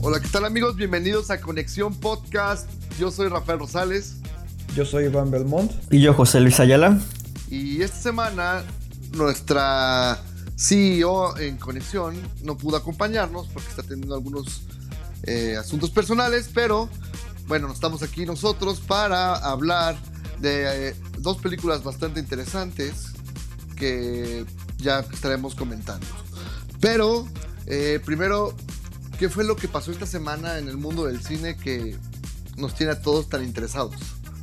Hola, ¿qué tal amigos? Bienvenidos a Conexión Podcast. Yo soy Rafael Rosales Yo soy Iván Belmont. Y yo, José Luis Ayala. y esta semana nuestra CEO en Conexión no pudo acompañarnos porque está teniendo algunos eh, asuntos personales, pero bueno, estamos aquí nosotros para hablar de eh, dos películas bastante interesantes que ya estaremos comentando. Pero eh, primero, ¿qué fue lo que pasó esta semana en el mundo del cine que nos tiene a todos tan interesados?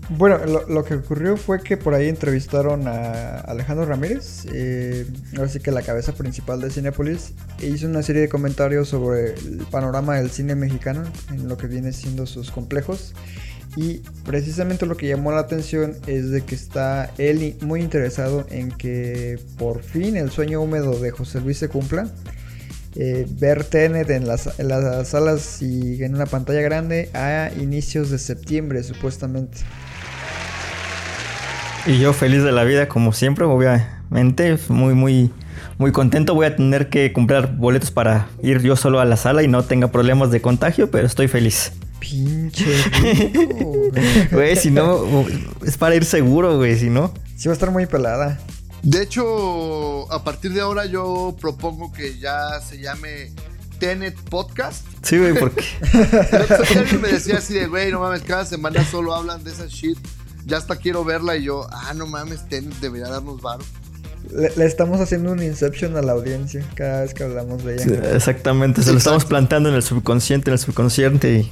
Bueno, lo, que ocurrió fue que por ahí entrevistaron a Alejandro Ramírez, eh, ahora sí que la cabeza principal de Cinepolis, e hizo una serie de comentarios sobre el panorama del cine mexicano, en lo que viene siendo sus complejos. Y precisamente lo que llamó la atención es de que está él muy interesado en que por fin el sueño húmedo de José Luis se cumpla. Eh, ver Tenet en las, en las salas y en una pantalla grande a inicios de septiembre supuestamente. Y yo feliz de la vida, como siempre, obviamente. Muy, muy, muy contento. Voy a tener que comprar boletos para ir yo solo a la sala y no tenga problemas de contagio, pero estoy feliz. Pinche rico, güey. Güey, si no, es para ir seguro, güey, si no. Sí va a estar muy pelada. De hecho, a partir de ahora yo propongo que ya se llame Tenet Podcast. Sí, güey, porque. El otro día alguien me decía así de, güey, no mames, cada semana solo hablan de esa shit. Ya hasta quiero verla y yo, ah, no mames, Tenet debería darnos varo. Le, le estamos haciendo un inception a la audiencia cada vez que hablamos de ella. Exactamente, se lo estamos plantando en el subconsciente, en el subconsciente y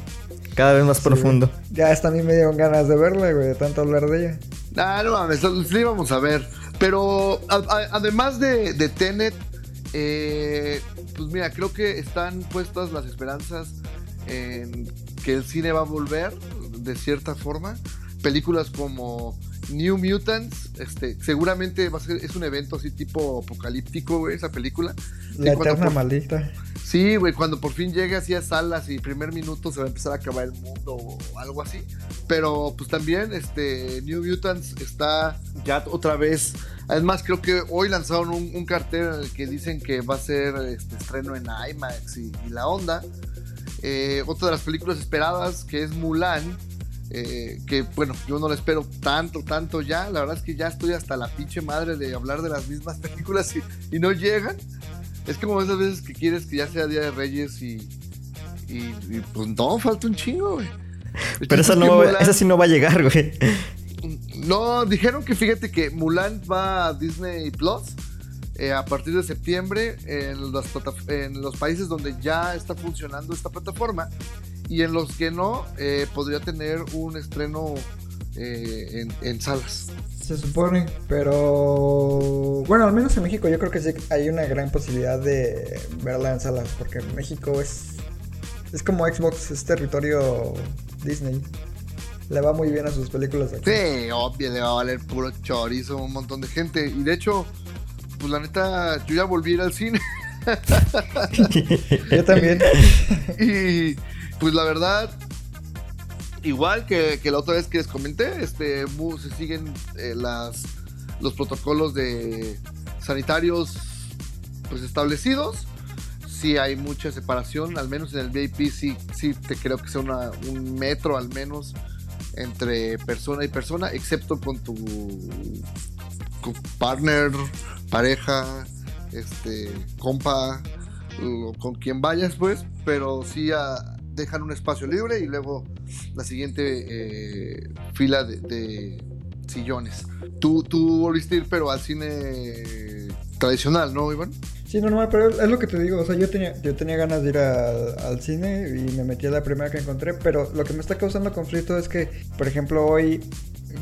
cada vez más profundo. Ya hasta a mí me dieron ganas de verla, güey, de tanto hablar de ella. Ah, no mames, sí íbamos a ver. Pero a- a- además de, de Tenet, eh, pues mira, creo que están puestas las esperanzas en que el cine va a volver de cierta forma. Películas como New Mutants, este, seguramente va a ser, es un evento así tipo apocalíptico, güey, esa película. La eterna por- maldita. Sí, güey, cuando por fin llegue así a salas y primer minuto se va a empezar a acabar el mundo o algo así. Pero pues también este New Mutants está ya otra vez. Además, creo que hoy lanzaron un, un cartel en el que dicen que va a ser este estreno en IMAX y, y la onda. Eh, otra de las películas esperadas que es Mulan. eh, que bueno, yo no la espero tanto, tanto ya. La verdad es que ya estoy hasta la pinche madre de hablar de las mismas películas y, y no llegan. Es como esas veces que quieres que ya sea Día de Reyes y. Y, y, pues no, falta un chingo, güey. Pero no, Mulan- esa sí no va a llegar, güey. No, dijeron que fíjate que Mulan va a Disney Plus eh, a partir de septiembre en los, plataf- en los países donde ya está funcionando esta plataforma y en los que no, eh, podría tener un estreno eh, en, en salas. Se supone, pero bueno, al menos en México yo creo que sí hay una gran posibilidad de verla en salas, porque México es es como Xbox, es territorio Disney. Le va muy bien a sus películas aquí. Sí, obvio, le va a valer puro chorizo a un montón de gente. Y de hecho, pues la neta, yo ya volví a ir al cine. Yo también. y pues la verdad, igual que, que la otra vez que les comenté, este, se siguen eh, las, los protocolos de sanitarios pues establecidos. Sí hay mucha separación, al menos en el VIP sí, sí te creo que sea una- un metro al menos entre persona y persona, excepto con tu, partner, pareja, este, compa, con quien vayas, pues, pero sí ah, dejan un espacio libre y luego la siguiente eh, fila de, de sillones. Tú, tú volviste a ir, pero al cine tradicional, ¿no, Iván? Sí, normal, pero es lo que te digo, o sea, yo tenía, yo tenía ganas de ir al, cine y me metí a la primera que encontré, pero lo que me está causando conflicto es que, por ejemplo, hoy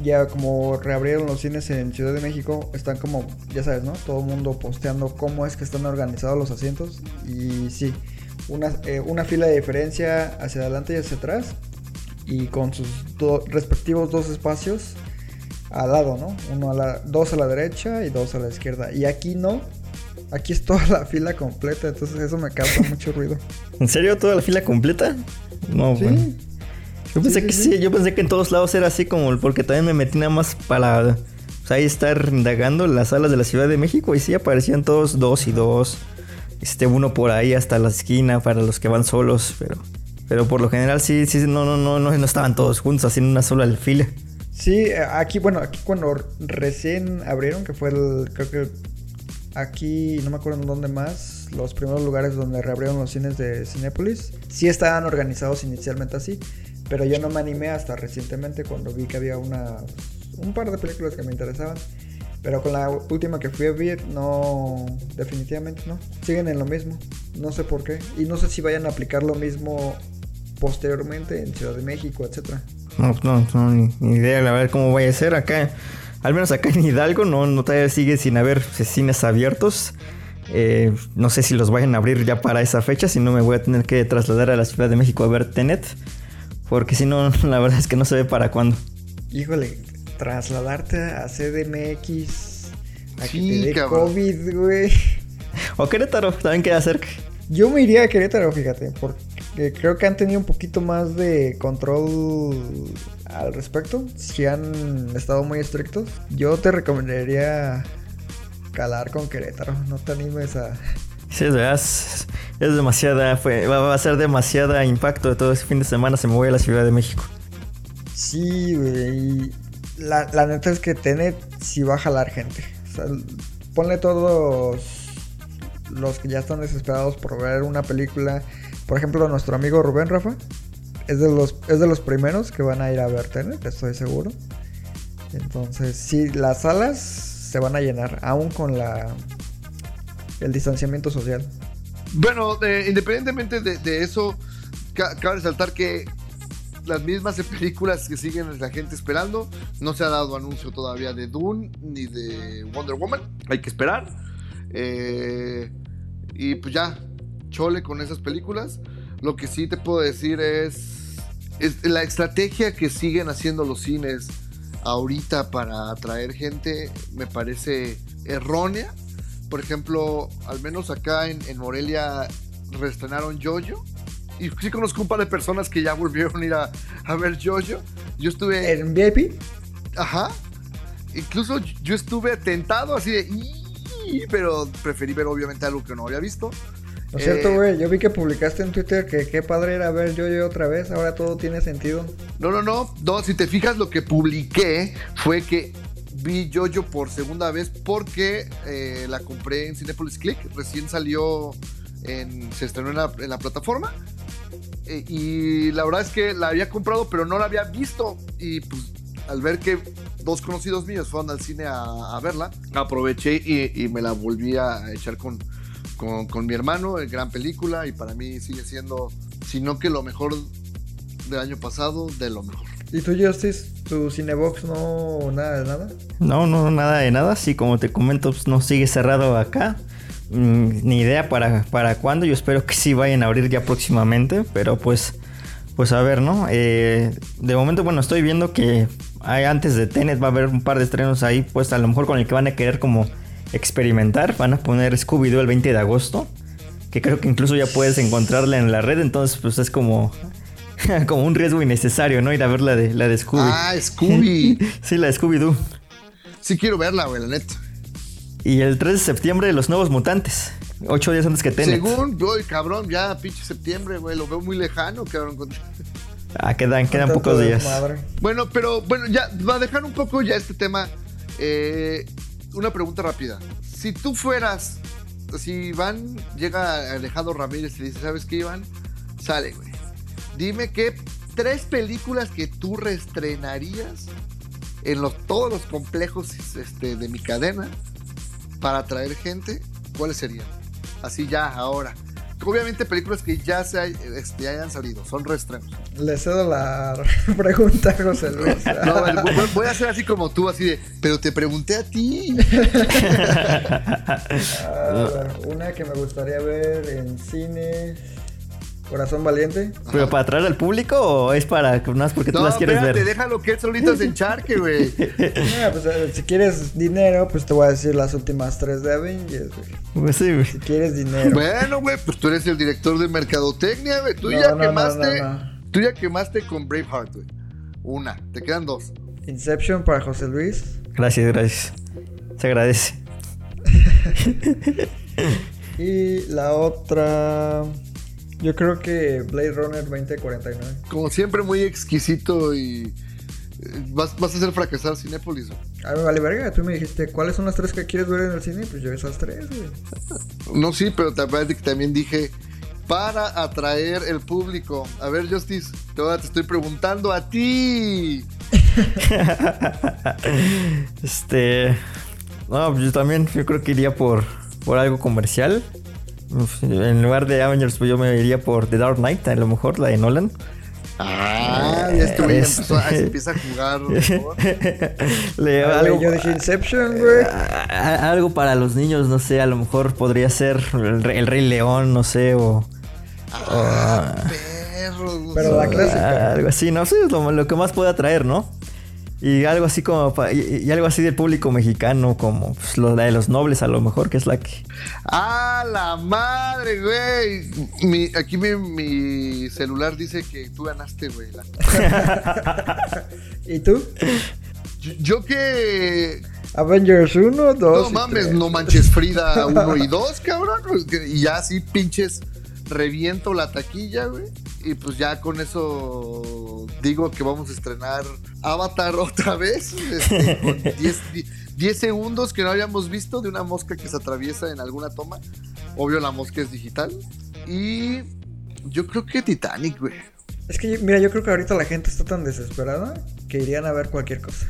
ya como reabrieron los cines en Ciudad de México, están como, ya sabes, ¿no? Todo el mundo posteando cómo es que están organizados los asientos. Y sí, una, eh, una fila de diferencia hacia adelante y hacia atrás. Y con sus respectivos dos espacios al lado, ¿no? Uno a la, dos a la derecha y dos a la izquierda. Y aquí no. Aquí es toda la fila completa, entonces eso me causa mucho ruido. ¿En serio toda la fila completa? No, Sí. bueno. Yo pensé Sí, que sí, yo pensé que en todos lados era así como porque también me metí nada más para ahí estar indagando las salas de la Ciudad de México y sí aparecían todos dos y dos. Este uno por ahí hasta la esquina para los que van solos, pero pero por lo general sí sí no no no no, no estaban todos juntos así en una sola fila. Sí, eh, aquí, bueno, aquí cuando recién abrieron, que fue el, creo que aquí, no me acuerdo en dónde más, los primeros lugares donde reabrieron los cines de Cinépolis, sí estaban organizados inicialmente así, pero yo no me animé hasta recientemente cuando vi que había una, un par de películas que me interesaban. Pero con la última que fui a ver, no, definitivamente no. Siguen en lo mismo. No sé por qué. Y no sé si vayan a aplicar lo mismo posteriormente en Ciudad de México, etcétera. No, no, no, ni, idea, la verdad, cómo vaya a ser acá. Al menos acá en Hidalgo no, no todavía sigue sin haber cines abiertos. Eh, no sé si los vayan a abrir ya para esa fecha, si no me voy a tener que trasladar a la Ciudad de México a ver Tenet. Porque si no, la verdad es que no se ve para cuándo. Híjole, trasladarte a CDMX a Sí, que te dé cabrón. COVID, güey. O Querétaro, también queda cerca. Yo me iría a Querétaro, fíjate, porque creo que han tenido un poquito más de control al respecto. Si han estado muy estrictos, yo te recomendaría calar con Querétaro. No te animes a. Sí, es verdad, es, demasiada, fue, va, a ser demasiada impacto de todo ese fin de semana. Se me voy a la Ciudad de México. Sí, güey. y La, la neta es que Tenet sí va a jalar gente. O sea, ponle todos los que ya están desesperados por ver una película. Por ejemplo, nuestro amigo Rubén Rafa. Es de los, es de los primeros que van a ir a ver Tenet, estoy seguro. Entonces, sí, las salas se van a llenar, aún con la el distanciamiento social. Bueno, independientemente de, eso, ca- cabe resaltar que las mismas películas que siguen la gente esperando, no se ha dado anuncio todavía de Dune ni de Wonder Woman, hay que esperar. Eh, y pues ya, chole con esas películas. Lo que sí te puedo decir es, es la estrategia que siguen haciendo los cines ahorita para atraer gente me parece errónea. Por ejemplo, al menos acá en, en Morelia reestrenaron Jojo. Y sí conozco un par de personas que ya volvieron a ir a, a ver Jojo. Yo estuve... ¿En VIP? Ajá. Incluso yo estuve tentado así de... Pero preferí ver obviamente algo que no había visto. ¿No es cierto, Eh, güey? Yo vi que publicaste en Twitter que qué padre era ver yo yo otra vez. Ahora todo tiene sentido. No, no, no. No, si te fijas, lo que publiqué fue que vi Jojo por segunda vez porque eh, la compré en Cinepolis Click. Recién salió, en, se estrenó en la, en la plataforma. Eh, y la verdad es que la había comprado, pero no la había visto. Y pues al ver que dos conocidos míos fueron al cine a, a verla, aproveché y, y me la volví a echar con, con, con mi hermano. eh, Gran película y para mí sigue siendo, si no que lo mejor del año pasado, de lo mejor. ¿Y tú, Justice? ¿Tu Cinebox no nada de nada? No, no, nada de nada. Sí, como te comento, pues, no sigue cerrado acá. Mm, ni idea para, para cuándo. Yo espero que sí vayan a abrir ya próximamente. Pero pues, pues a ver, ¿no? Eh, de momento, bueno, estoy viendo que hay, antes de Tenet va a haber un par de estrenos ahí. Pues a lo mejor con el que van a querer como experimentar. Van a poner Scooby-Doo el 20 de agosto. Que creo que incluso ya puedes encontrarla en la red. Entonces, pues es como... como un riesgo innecesario, ¿no? Ir a ver la de, la de Scooby. Ah, Scooby. sí, la de Scooby-Doo. sí quiero verla, güey, la neta. Y el 3 de septiembre, Los Nuevos Mutantes. Ocho días antes que Tenet. Según, voy, cabrón, ya pinche septiembre, güey, lo veo muy lejano, cabrón. con- Ah, quedan, quedan Tanto pocos días. Bueno, pero bueno, ya, va a dejar un poco ya este tema. eh, una pregunta rápida. Si tú fueras, si Iván llega Alejandro Ramírez y dice, ¿sabes qué, Iván? Sale, güey. Dime qué tres películas que tú reestrenarías en los, todos los complejos este, de mi cadena para atraer gente, ¿cuáles serían? Así ya, ahora. Obviamente películas que ya se hay- este, hayan salido, son reestrenos. Le cedo la pregunta a José Luis. No, voy, voy a hacer así como tú, así de, pero te pregunté a ti. Ah, una que me gustaría ver en cine. Corazón Valiente. ¿Pero para atraer al público o es para no es porque tú No, las quieres espérate, ver? déjalo que él solito se encharque, güey. Ah, pues, eh, si quieres dinero, pues te voy a decir las últimas tres de Avengers. güey. Pues sí, güey. Si quieres dinero. Bueno, güey, pues tú eres el director de mercadotecnia, güey. Tú No, ya no, no, quemaste. no, no. Tú ya quemaste con Braveheart, güey. Una, te quedan dos. Inception para José Luis. Gracias, gracias. Se agradece. Y la otra. Yo creo que Blade Runner 2049. Como siempre, muy exquisito y. eh, Vas, vas a hacer fracasar Cinépolis. A mí vale verga, tú me dijiste, ¿cuáles son las tres que quieres ver en el cine? Pues yo esas tres, güey. No, sí, pero también, también dije. Para atraer el público. A ver, Justice, te, te estoy preguntando a ti. Este. No, pues yo también, yo creo que iría por, por algo comercial. Uf, En lugar de Avengers, pues yo me iría por The Dark Knight, a lo mejor, la de Nolan. Ah, ya este ya Este- empezó se empieza a jugar. Le- Ah, algo, yo dije Inception, güey. algo para los niños, no sé, a lo mejor podría ser el, Rey- el Rey León, no sé, o. Ah, perro. güey. Pero la clásica. Algo así, no sé, lo, lo que más pueda traer, ¿no? Y algo así como pa- y, y algo así del público mexicano, como pues, lo la de los nobles, a lo mejor, que es la que. ¡Ah, la madre, güey! Mi- aquí mi, mi celular dice que tú ganaste, güey. La- ¿Y tú? Yo, yo que. Avengers 1, 2. No mames, no manches Frida 1 y 2, cabrón. Y ya así pinches reviento la taquilla, güey. Y pues ya con eso digo que vamos a estrenar Avatar otra vez. este, con 10 di- 10 segundos que no habíamos visto de una mosca que se atraviesa en alguna toma. Obvio la mosca es digital. Y yo creo que Titanic, güey. Es que, mira, yo creo que ahorita la gente está tan desesperada que irían a ver cualquier cosa.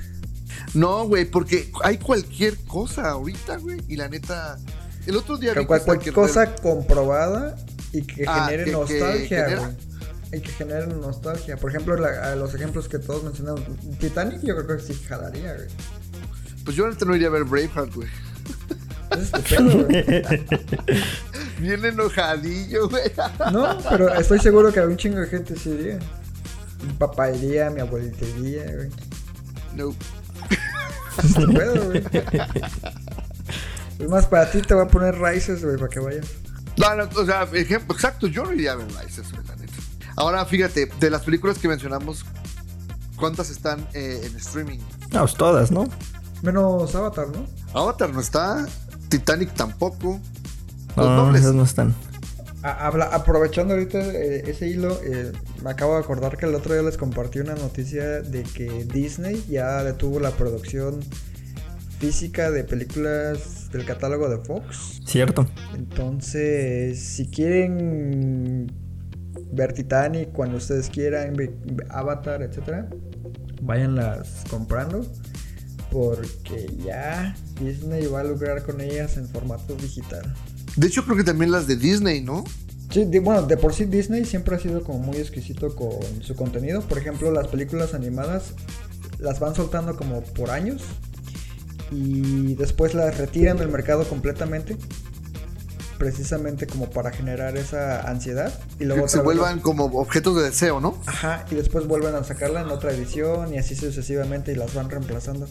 No, güey, porque hay cualquier cosa ahorita, güey. Y la neta, el otro día Cual- cualquier cosa comprobada y que Ah, genere que- que nostalgia, genera- güey. Y que genere nostalgia. Por ejemplo, la- a los ejemplos que todos mencionamos. Titanic, yo creo que sí jalaría, güey. Pues yo ahorita no iría a ver Braveheart, güey. Es tu pedo, güey. Bien enojadillo, güey. No, pero estoy seguro que a un chingo de gente sí iría. Mi papá iría, mi abuelita iría, güey. No. Es güey. Es más, para ti te voy a poner raíces, güey, para que vayas. No, no, o sea, ejemplo, exacto, yo no iría a ver la neta. Ahora, fíjate, de las películas que mencionamos, ¿cuántas están eh, en streaming? No, pues todas, ¿no? Menos Avatar, ¿no? Avatar no está, Titanic tampoco. Los No, nobles. esas no están. A- habla- aprovechando ahorita eh, ese hilo, eh, me acabo de acordar que el otro día les compartí una noticia de que Disney ya detuvo la producción física de películas del catálogo de Fox. Cierto. Entonces, si quieren ver Titanic cuando ustedes quieran, Avatar, etcétera, váyanlas comprando. Porque ya Disney va a lograr con ellas en formato digital. De hecho, creo que también las de Disney, ¿no? Sí, de- bueno, de por sí Disney siempre ha sido como muy exquisito con su contenido. Por ejemplo, las películas animadas las van soltando como por años y después las retiran del mercado completamente. Precisamente como para generar esa ansiedad y luego Que se vez vuelvan como objetos de deseo, ¿no? Ajá, y después vuelven a sacarla en otra edición y así sucesivamente y las van reemplazando.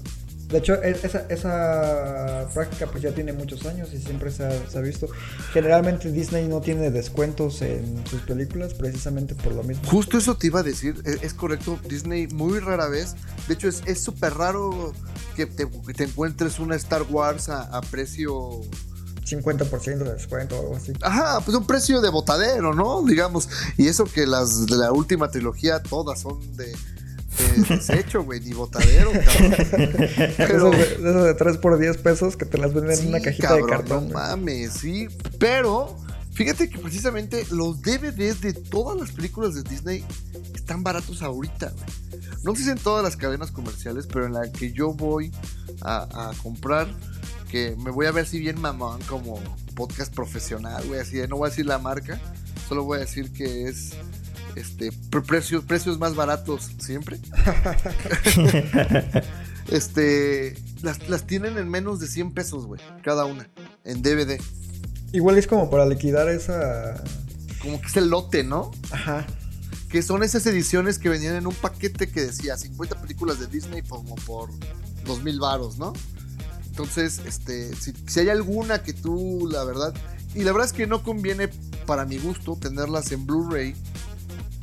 De hecho, e- esa, esa práctica pues ya tiene muchos años y siempre se ha, se ha visto. Generalmente Disney no tiene descuentos en sus películas precisamente por lo mismo. Justo eso te iba a decir, e- es, correcto, Disney muy rara vez, de hecho es es súper raro que te, que te encuentres una Star Wars a, a precio 50% de descuento o algo así. Ajá, pues un precio de botadero, ¿no? Digamos. Y eso que las de la última trilogía todas son de, de desecho, güey, ni botadero, cabrón. Pero, Esos de, esos de 3 por 10 pesos que te las venden en una cajita cabrón, de cartón. No mames, sí. Pero, fíjate que precisamente los DVDs de todas las películas de Disney están baratos ahorita, güey. No sé si en todas las cadenas comerciales, pero en la que yo voy a, a comprar, que me voy a ver si bien mamón, como podcast profesional, güey, así de, no voy a decir la marca, solo voy a decir que es este pre- precios precios más baratos siempre. este las, las tienen en menos de 100 pesos, güey, cada una en DVD. Igual es como para liquidar esa. Como que es el lote, ¿no? Ajá. Que son esas ediciones que venían en un paquete que decía 50 películas de Disney como por 2000 varos, ¿no? Entonces, este, si, si hay alguna que tú, la verdad, y la verdad es que no conviene para mi gusto tenerlas en Blu-ray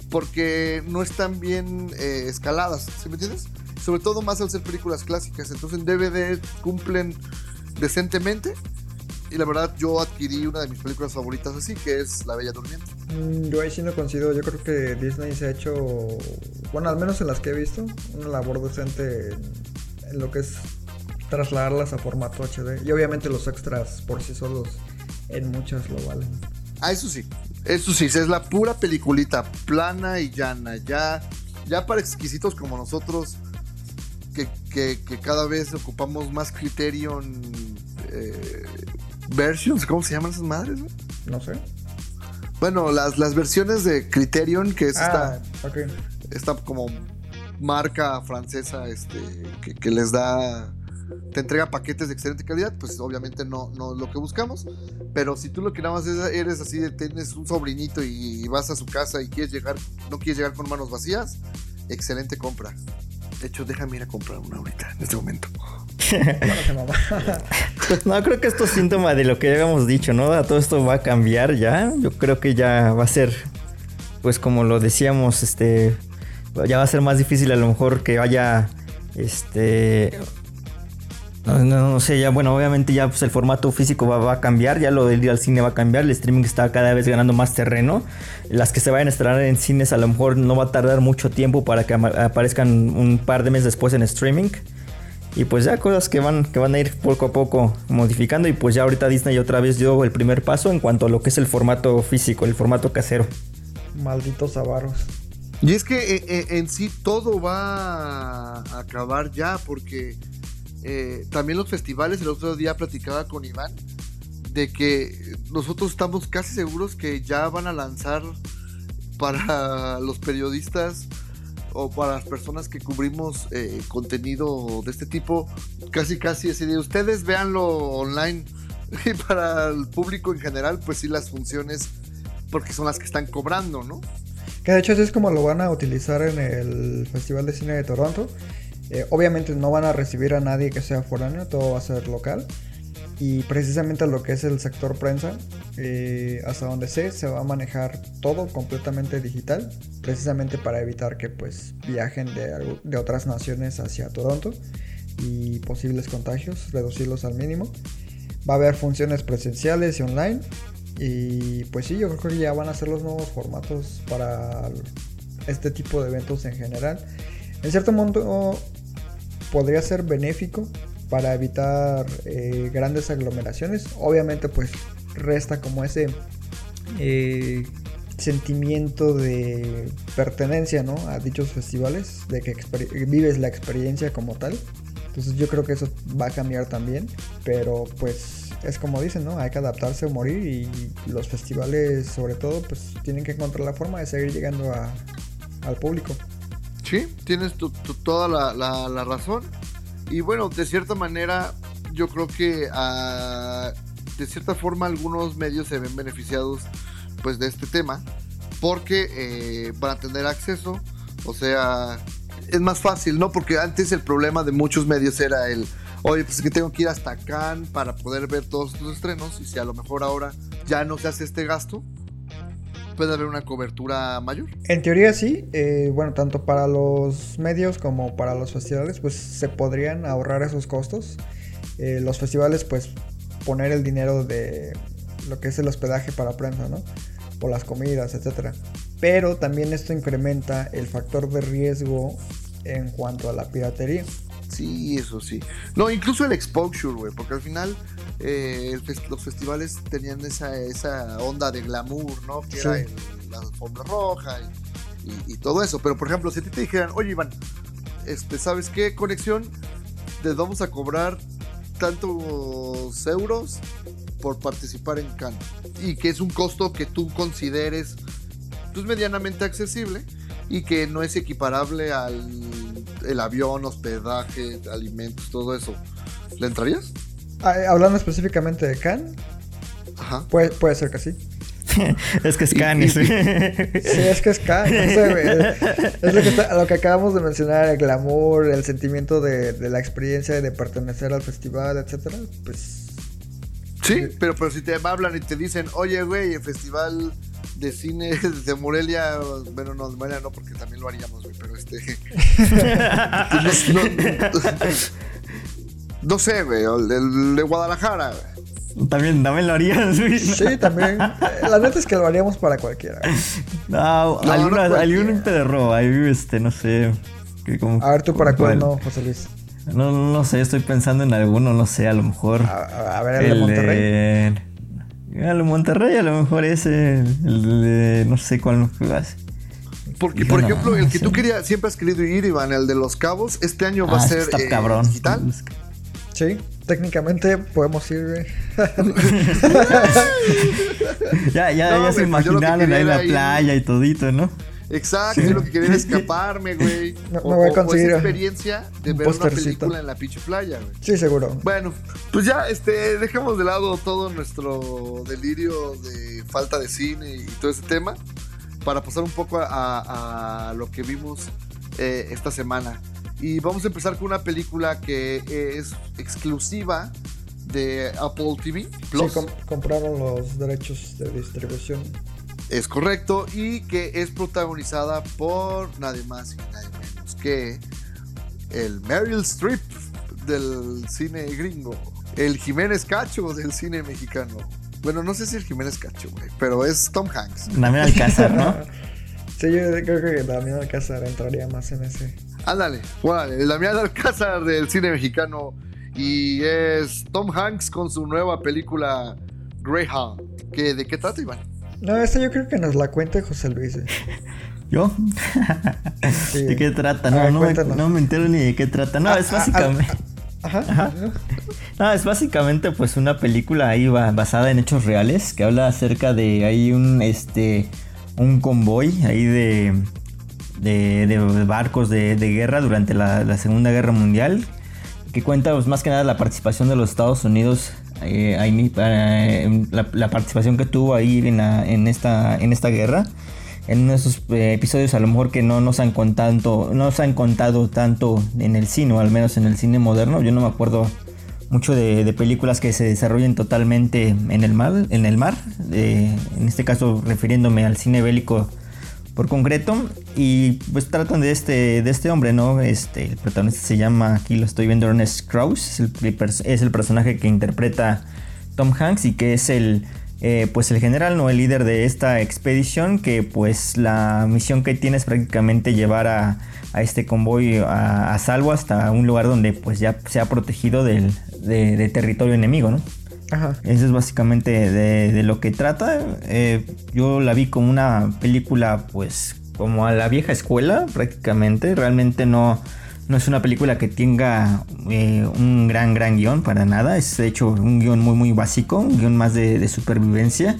porque no están bien eh, escaladas, ¿sí me entiendes? Sobre todo más al ser películas clásicas, entonces en DVD cumplen decentemente y la verdad yo adquirí una de mis películas favoritas así, que es La Bella Durmiente. Mm, Yo ahí sí no coincido. Yo creo que Disney se ha hecho, bueno, al menos en las que he visto, una labor decente en, en lo que es trasladarlas a formato HD. Y obviamente los extras por sí solos en muchas lo valen. Ah, eso sí. Eso sí, es la pura peliculita, plana y llana. Ya, ya para exquisitos como nosotros, que, que- que cada vez ocupamos más Criterion eh, versions, ¿cómo se llaman esas madres? güey? No sé. Bueno, las, las versiones de Criterion, que es Ah, esta, esta como marca francesa este, que, que les da, te entrega paquetes de excelente calidad, pues obviamente no, no es lo que buscamos. Pero si tú lo que nada más es- eres así tienes un sobrinito y vas a su casa y quieres llegar, no quieres llegar con manos vacías, excelente compra. De hecho, déjame ir a comprar una ahorita, en este momento. Mamá. No, creo que esto es síntoma de lo que habíamos dicho, ¿no? Todo esto va a cambiar ya. Yo creo que ya va a ser, pues como lo decíamos, este, ya va a ser más difícil a lo mejor que haya, este, no, no, no sé, ya bueno, obviamente ya pues, el formato físico va, va a cambiar, ya lo del ir al cine va a cambiar, el streaming está cada vez ganando más terreno. Las que se vayan a estrenar en cines a lo mejor no va a tardar mucho tiempo para que aparezcan un par de meses después en streaming. Y pues ya cosas que van, que van a ir poco a poco modificando. Y pues ya ahorita Disney otra vez dio el primer paso en cuanto a lo que es el formato físico, el formato casero. Malditos avaros. Y es que eh, eh, en sí todo va a acabar ya, porque eh, también los festivales, el otro día platicaba con Iván, de que nosotros estamos casi seguros que ya van a lanzar para los periodistas o para las personas que cubrimos eh, contenido de este tipo, casi casi así de ustedes véanlo online. Y para el público en general, pues sí las funciones, porque son las que están cobrando, ¿no? Que de hecho así es como lo van a utilizar en el Festival de Cine de Toronto. Eh, obviamente no van a recibir a nadie que sea foráneo, todo va a ser local. Y precisamente lo que es el sector prensa, eh, hasta donde sé, se va a manejar todo completamente digital, precisamente para evitar que pues viajen de, de otras naciones hacia Toronto y posibles contagios, reducirlos al mínimo. Va a haber funciones presenciales y online. Y pues sí, yo creo que ya van a ser los nuevos formatos para este tipo de eventos en general. En cierto modo podría ser benéfico para evitar eh, grandes aglomeraciones. Obviamente pues resta como ese eh, sentimiento de pertenencia ¿no? a dichos festivales, de que vives la experiencia como tal. Entonces yo creo que eso va a cambiar también, pero pues es como dicen, ¿no? Hay que adaptarse o morir y los festivales sobre todo pues tienen que encontrar la forma de seguir llegando al público. Sí, tienes tu- toda la, razón. Y bueno, de cierta manera, yo creo que ah, de cierta forma algunos medios se ven beneficiados pues de este tema porque eh, van a tener acceso, o sea, es más fácil, ¿no? Porque antes el problema de muchos medios era el, oye, pues es que tengo que ir hasta Cannes para poder ver todos estos estrenos y si a lo mejor ahora ya no se hace este gasto, puede haber una cobertura mayor. En teoría sí, eh, bueno, tanto para los medios como para los festivales, pues se podrían ahorrar esos costos. Eh, los festivales, pues poner el dinero de lo que es el hospedaje para prensa, ¿no? O las comidas, etcétera. Pero también esto incrementa el factor de riesgo en cuanto a la piratería. Sí, eso sí. No, incluso el exposure, güey, porque al final eh, los festivales tenían esa, esa onda de glamour, ¿no? Que era Sí. el- la alfombra roja y, y- y todo eso. Pero, por ejemplo, si a ti te dijeran, oye, Iván, este, ¿sabes qué? Conexión, te vamos a cobrar tantos euros por participar en Cannes y que es un costo que tú consideres pues, medianamente accesible y que no es equiparable al el avión, hospedaje, alimentos, todo eso. ¿Le entrarías? Ah, hablando específicamente de Cannes, Ajá. puede, puede ser que sí. es que es Cannes. Sí, es que es Cannes. no sé. Es lo que, está- lo que acabamos de mencionar, el glamour, el sentimiento de, de la experiencia de pertenecer al festival, etcétera. Pues Sí, pero, pero si te hablan y te dicen, oye, güey, el festival de cine de Morelia, bueno, no, de Morelia no, porque también lo haríamos, güey, pero este... no, no- no sé, güey, el, el de Guadalajara, güey. también, también lo harías, güey. sí, también. La neta es que lo haríamos para cualquiera. No, No, alguna, no algún pedorro, ahí, este, no sé. que como- A ver, tú para no, José Luis. No, no sé, estoy pensando en alguno, no sé, a lo mejor. A, a- a ver, el, de Monterrey. de- A lo Monterrey, a lo mejor ese. El de. No sé cuál no jugas. Porque, Yo por no, ejemplo, el que sí. tú querías, siempre has querido ir, Iván, el de Los Cabos, este año va Ah, a que ser está eh, cabrón. digital. Sí, técnicamente podemos ir, güey. Ya, ya, No, ya se pues imaginaron ahí la playa y todito, ¿no? Exacto, yo lo que quería escaparme, güey. Me- O- me voy a o- o conseguir esa experiencia de un ver una película en la pinche playa, güey. Sí, seguro. Bueno, pues ya, este, dejemos de lado todo nuestro delirio de falta de cine y todo ese tema para pasar un poco a, a- a lo que vimos eh, esta semana. Y vamos a empezar con una película que es exclusiva de Apple TV Plus. Sí, com- compraron los derechos de distribución. Es correcto. Y que es protagonizada por nadie más y nadie menos que el Meryl Streep del cine gringo. El Jiménez Cacho del cine mexicano. Bueno, no sé si el Jiménez Cacho, güey, pero es Tom Hanks. También Alcázar, ¿no? Sí, yo creo que Damián Alcázar entraría más en ese. Ándale, órale, el Damián Alcázar del cine mexicano. Y es Tom Hanks con su nueva película Greyhound. ¿Que, ¿De qué trata, Iván? No, esta yo creo que nos la cuente José Luis. eh. ¿Yo? Sí. ¿De qué trata? No, ver, no, me, cuéntanos. no me entero ni de qué trata. No, es Ah, ah, básicamente. Ajá. No, es básicamente pues una película ahí ba- basada en hechos reales que habla acerca de ahí un este un convoy ahí de de, de barcos de, de guerra durante la, la Segunda Guerra Mundial que cuenta pues, más que nada la participación de los Estados Unidos eh, eh, la, la participación que tuvo ahí en, la- en esta en esta guerra. En esos eh, episodios a lo mejor que no nos han contado no nos han contado tanto en el cine o al menos en el cine moderno. Yo no me acuerdo mucho de, de películas que se desarrollen totalmente en el mar en el mar en este caso refiriéndome al cine bélico por concreto y pues tratan de este de este hombre no este el protagonista se llama aquí lo estoy viendo Ernest Krauss es el, personaje que interpreta Tom Hanks y que es el eh, pues el general no el líder de esta expedición que pues la misión que tiene es prácticamente llevar a, a este convoy a, a salvo hasta un lugar donde pues ya se ha protegido del de, de territorio enemigo no Ajá. eso es básicamente de, de lo que trata. Eh, yo la vi como una película, pues, como a la vieja escuela, prácticamente. Realmente no, no es una película que tenga eh, un gran, gran guion para nada. Es de hecho un guion muy, muy básico, un guion más de, de supervivencia.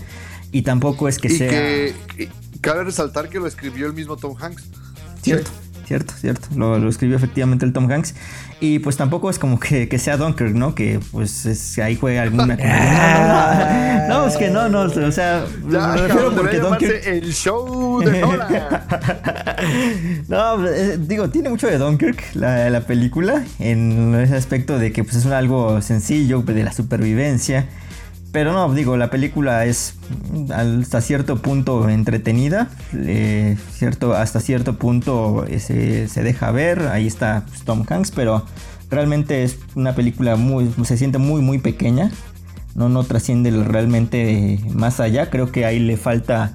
Y tampoco es que y sea. que y cabe resaltar que lo escribió el mismo Tom Hanks. Cierto, cierto, cierto. Lo, lo escribió efectivamente el Tom Hanks. Y pues tampoco es como que, que sea Dunkirk, ¿no? Que pues es- ahí juega alguna. no, no, es que no, no, o sea, Ya, me refiero porque Dunkirk. el show de no, eh, digo, tiene mucho de Dunkirk la, la película, en ese aspecto de que pues, es un algo sencillo, de la supervivencia. Pero no, digo, la película es hasta cierto punto entretenida, eh, cierto, hasta cierto punto eh, se, se deja ver, ahí está pues, Tom Hanks, pero realmente es una película muy, se siente muy, muy pequeña, no, no trasciende realmente eh, más allá, creo que ahí le falta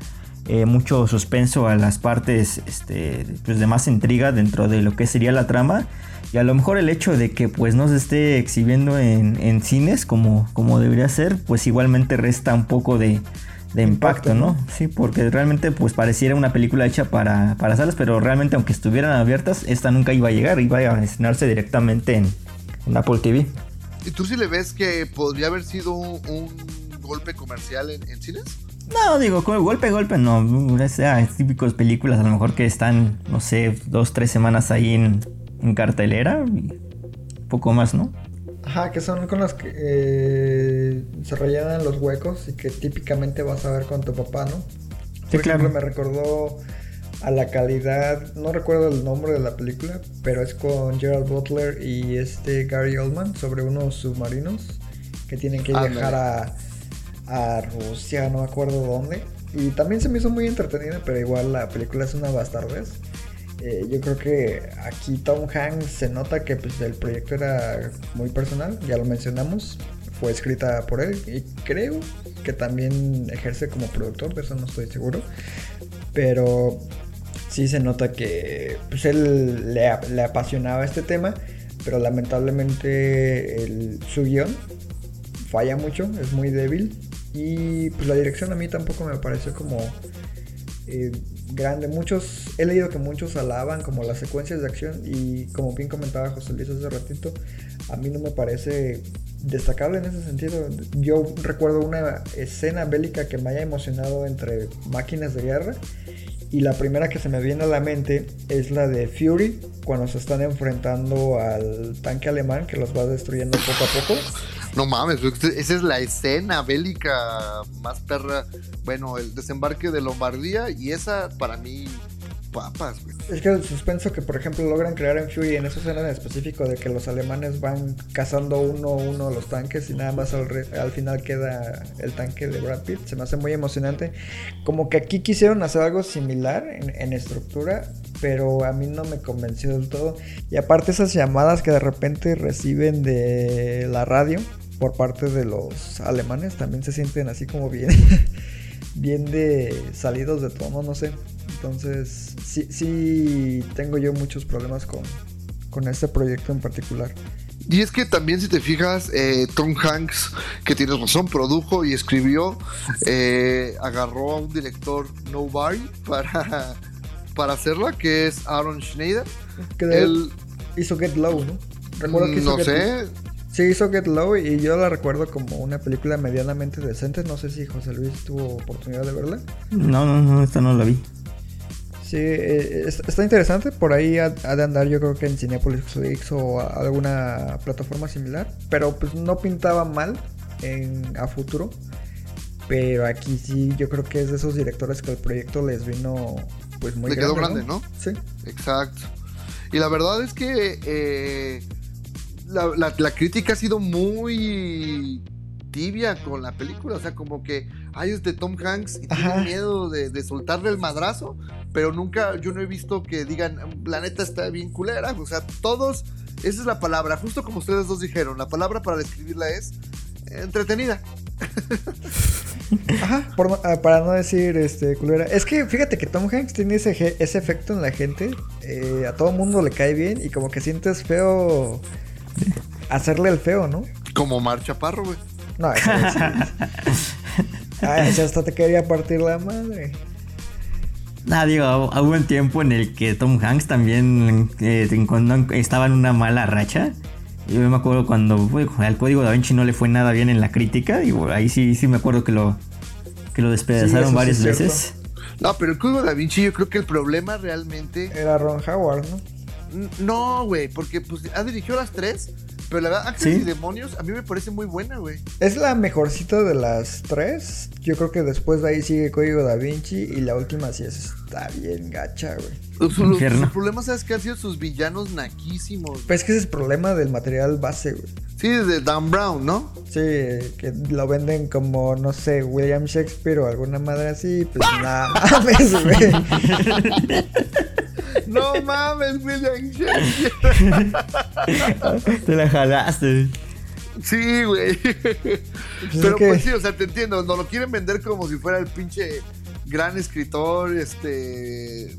eh, mucho suspenso a las partes este, pues, de más intriga dentro de lo que sería la trama. Y a lo mejor el hecho de que pues no se esté exhibiendo en, en cines como, como debería ser, pues igualmente resta un poco de, de impacto, ¿no? Sí, porque realmente pues pareciera una película hecha para, para salas, pero realmente aunque estuvieran abiertas, esta nunca iba a llegar, iba a estrenarse directamente en, en Apple TV. ¿Y tú sí le ves que podría haber sido un, un golpe comercial en, en cines? No, digo, como golpe, golpe, no. O sea, típicos películas a lo mejor que están, no sé, dos, tres semanas ahí en, en cartelera. Y poco más, ¿no? Ajá, que son con las que eh, se rellenan los huecos y que típicamente vas a ver con tu papá, ¿no? Por Sí, ejemplo, claro. me recordó a la calidad, no recuerdo el nombre de la película, pero es con Gerald Butler y este Gary Oldman sobre unos submarinos que tienen que Ándale. viajar a, a Rusia, no me acuerdo dónde. Y también se me hizo muy entretenida, pero igual la película es una bastardez. Eh, yo creo que aquí Tom Hanks se nota que pues, el proyecto era muy personal, ya lo mencionamos, fue escrita por él y creo que también ejerce como productor, de eso no estoy seguro, pero sí se nota que pues, él le, ap- le apasionaba este tema, pero lamentablemente su guion falla mucho, es muy débil y pues la dirección a mí tampoco me pareció como eh, grande. Muchos, he leído que muchos alaban como las secuencias de acción y como bien comentaba José Luis hace ratito, a mí no me parece destacable en ese sentido. Yo recuerdo una escena bélica que me haya emocionado entre máquinas de guerra y la primera que se me viene a la mente es la de Fury cuando se están enfrentando al tanque alemán que los va destruyendo poco a poco. No mames, esa es la escena bélica más perra. Bueno, el desembarque de Lombardía y esa para mí, papas, güey. Es que el suspenso que, por ejemplo, logran crear en Fury en esa escena en específico de que los alemanes van cazando uno a uno los tanques y nada más al, re- al final queda el tanque de Brad Pitt, se me hace muy emocionante. Como que aquí quisieron hacer algo similar en estructura, pero a mí no me convenció del todo. Y aparte esas llamadas que de repente reciben de la radio por parte de los alemanes también se sienten así como bien, bien de salidos de tono, no sé. Entonces, sí, sí tengo yo muchos problemas con, con este proyecto en particular. Y es que también si te fijas, eh, Tom Hanks, que tienes razón, produjo y escribió, eh, agarró a un director nobody para, para hacerla, que es Aaron Schneider. Que Él, hizo Get Low, ¿no? Recuerdo que hizo no Get sé, Sí, hizo Get Low y yo la recuerdo como una película medianamente decente. No sé si José Luis tuvo oportunidad de verla. No, no, no, esta no la vi. Sí, eh, es- está interesante. Por ahí ha, ha de andar, yo creo que en Cinepolis Click o a- alguna plataforma similar. Pero pues no pintaba mal en, a futuro. Pero aquí sí, yo creo que es de esos directores que el proyecto les vino pues muy Le quedó grande, grande, ¿no? Sí. Exacto. Y la verdad es que eh, la, la- la crítica ha sido muy tibia con la película. O sea, como que ay, es de Tom Hanks y Ajá. tienen miedo de, de soltarle el madrazo. Pero nunca, yo no he visto que digan, la neta está bien culera. O sea, todos, esa es la palabra, justo como ustedes dos dijeron. La palabra para describirla es entretenida. Ajá, por ah, para no decir este culera. Es que fíjate que Tom Hanks tiene ese efecto en la gente. eh, a todo mundo le cae bien y como que sientes feo hacerle el feo, ¿no? Como Mar Chaparro, güey. No, eso sí. Ay, ese hasta te quería partir la madre. Nada, digo, hubo un tiempo en el que Tom Hanks también eh, cuando estaba en una mala racha. Yo me acuerdo cuando bueno, al código da Vinci no le fue nada bien en la crítica. Digo, ahí sí, sí me acuerdo que lo, que lo despedazaron Sí, eso sí varias es veces. No, pero el código da Vinci, yo creo que el problema realmente. Era Ron Howard, ¿no? No, güey, porque pues ha dirigido las tres. Pero la verdad, Ángeles ¿Sí? y Demonios a mí me parece muy buena, güey. Es la mejorcita de las tres. Yo creo que después de ahí sigue Código Da Vinci y la última sí es- está bien gacha, güey. Sus problemas, ¿sabes qué? Han sido sus villanos naquísimos. Pues es que ese es el problema del material base, güey. Sí, de Dan Brown, ¿no? Sí, que lo venden como, no sé, William Shakespeare o alguna madre así, pues nada mames, güey. No mames, William Shakespeare. Te la jalaste. Sí, güey. es Pero que- pues sí, o sea, te entiendo. Nos lo quieren vender como si fuera el pinche gran escritor, este.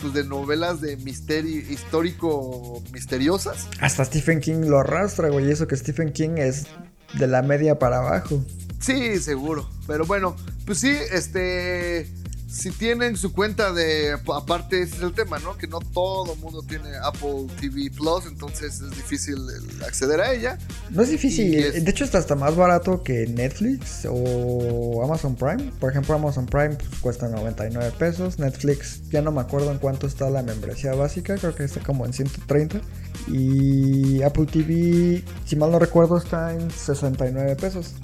Pues de novelas de misterio histórico misteriosas. Hasta Stephen King lo arrastra, güey. Y eso que Stephen King es de la media para abajo. Sí, seguro. Pero bueno, pues sí, este. Si tienen su cuenta de, aparte ese es el tema, ¿no? Que no todo mundo tiene Apple TV Plus, entonces es difícil acceder a ella. No es difícil, es- de hecho está hasta más barato que Netflix o Amazon Prime. Por ejemplo, Amazon Prime pues, cuesta 99 pesos, Netflix ya no me acuerdo en cuánto está la membresía básica, creo que está como en 130. Y Apple TV, si mal no recuerdo, está en 69 pesos.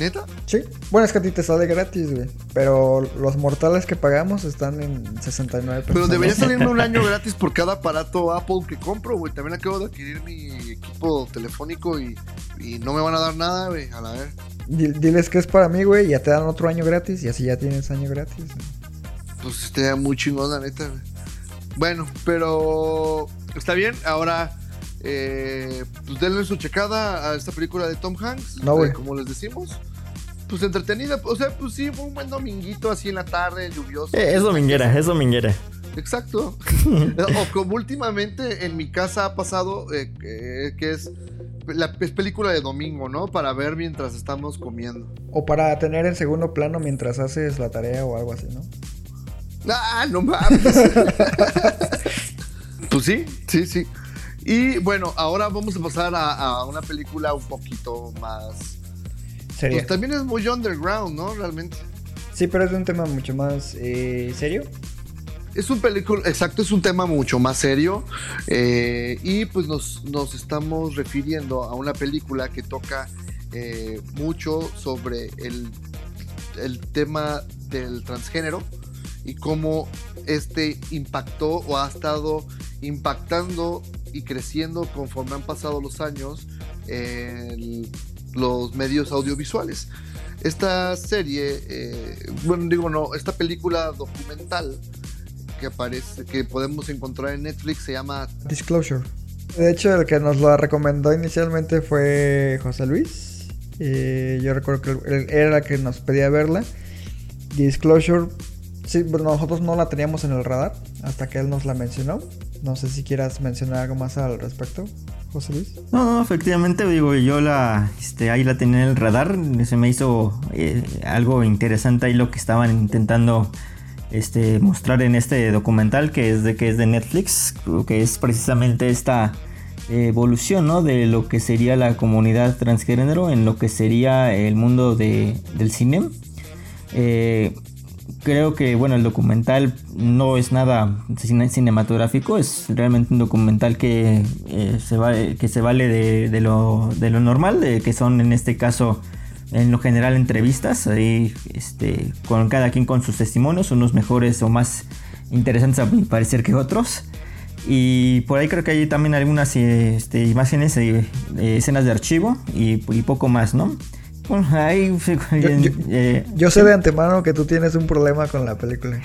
¿Neta? Sí, bueno, es que a ti te sale gratis, güey. Pero los mortales que pagamos están en 69 pesos. Pero debería salirme un año gratis por cada aparato Apple que compro, güey. También acabo de adquirir mi equipo telefónico y, y no me van a dar nada, güey. A la ver. Di- Diles que es para mí, güey, ya te dan otro año gratis y así ya tienes año gratis. güey. Pues estaría muy chingón, la neta, güey. Bueno, pero está bien. Ahora, eh, pues denle su checada a esta película de Tom Hanks. No, güey. eh, como les decimos. Pues entretenida. O sea, pues sí, fue un buen dominguito así en la tarde, lluvioso. Eh, es dominguera, es dominguera. Exacto. o como últimamente en mi casa ha pasado, eh, que- que es la es película de domingo, ¿no? Para ver mientras estamos comiendo. O para tener en segundo plano mientras haces la tarea o algo así, ¿no? Ah, no mames. pues sí, sí, sí. Y bueno, ahora vamos a pasar a, a una película un poquito más. Sería. Pues también es muy underground, ¿no? Realmente. Sí, pero es un tema mucho más eh, serio. Es un película, exacto, es un tema mucho más serio. eh, y pues nos, nos estamos refiriendo a una película que toca eh, mucho sobre el, el tema del transgénero y cómo este impactó o ha estado impactando y creciendo conforme han pasado los años en los medios audiovisuales. Esta serie, eh, bueno, digo no, esta película documental que aparece, que podemos encontrar en Netflix, se llama Disclosure. De hecho, el que nos la recomendó inicialmente fue José Luis. Yo recuerdo que él era el que nos pedía verla. Disclosure, sí, pero nosotros no la teníamos en el radar hasta que él nos la mencionó. No sé si quieras mencionar algo más al respecto, José Luis. No, no, efectivamente, digo, yo la, este, ahí la tenía en el radar, se me hizo eh, algo interesante ahí lo que estaban intentando este, mostrar en este documental que es de que es de Netflix, que es precisamente esta evolución, ¿no? De lo que sería la comunidad transgénero en lo que sería el mundo de, del cine. Eh, creo que bueno el documental no es nada cine- cinematográfico es realmente un documental que eh, se va que se vale de, lo, de lo normal que son en este caso en lo general entrevistas ahí este con cada quien con sus testimonios unos mejores o más interesantes a mi parecer que otros. Y por ahí creo que hay también algunas eh, este, imágenes eh, eh, escenas de archivo y poco más no bueno, ahí Yo, yo- eh, yo sé de antemano que tú tienes un problema con la película.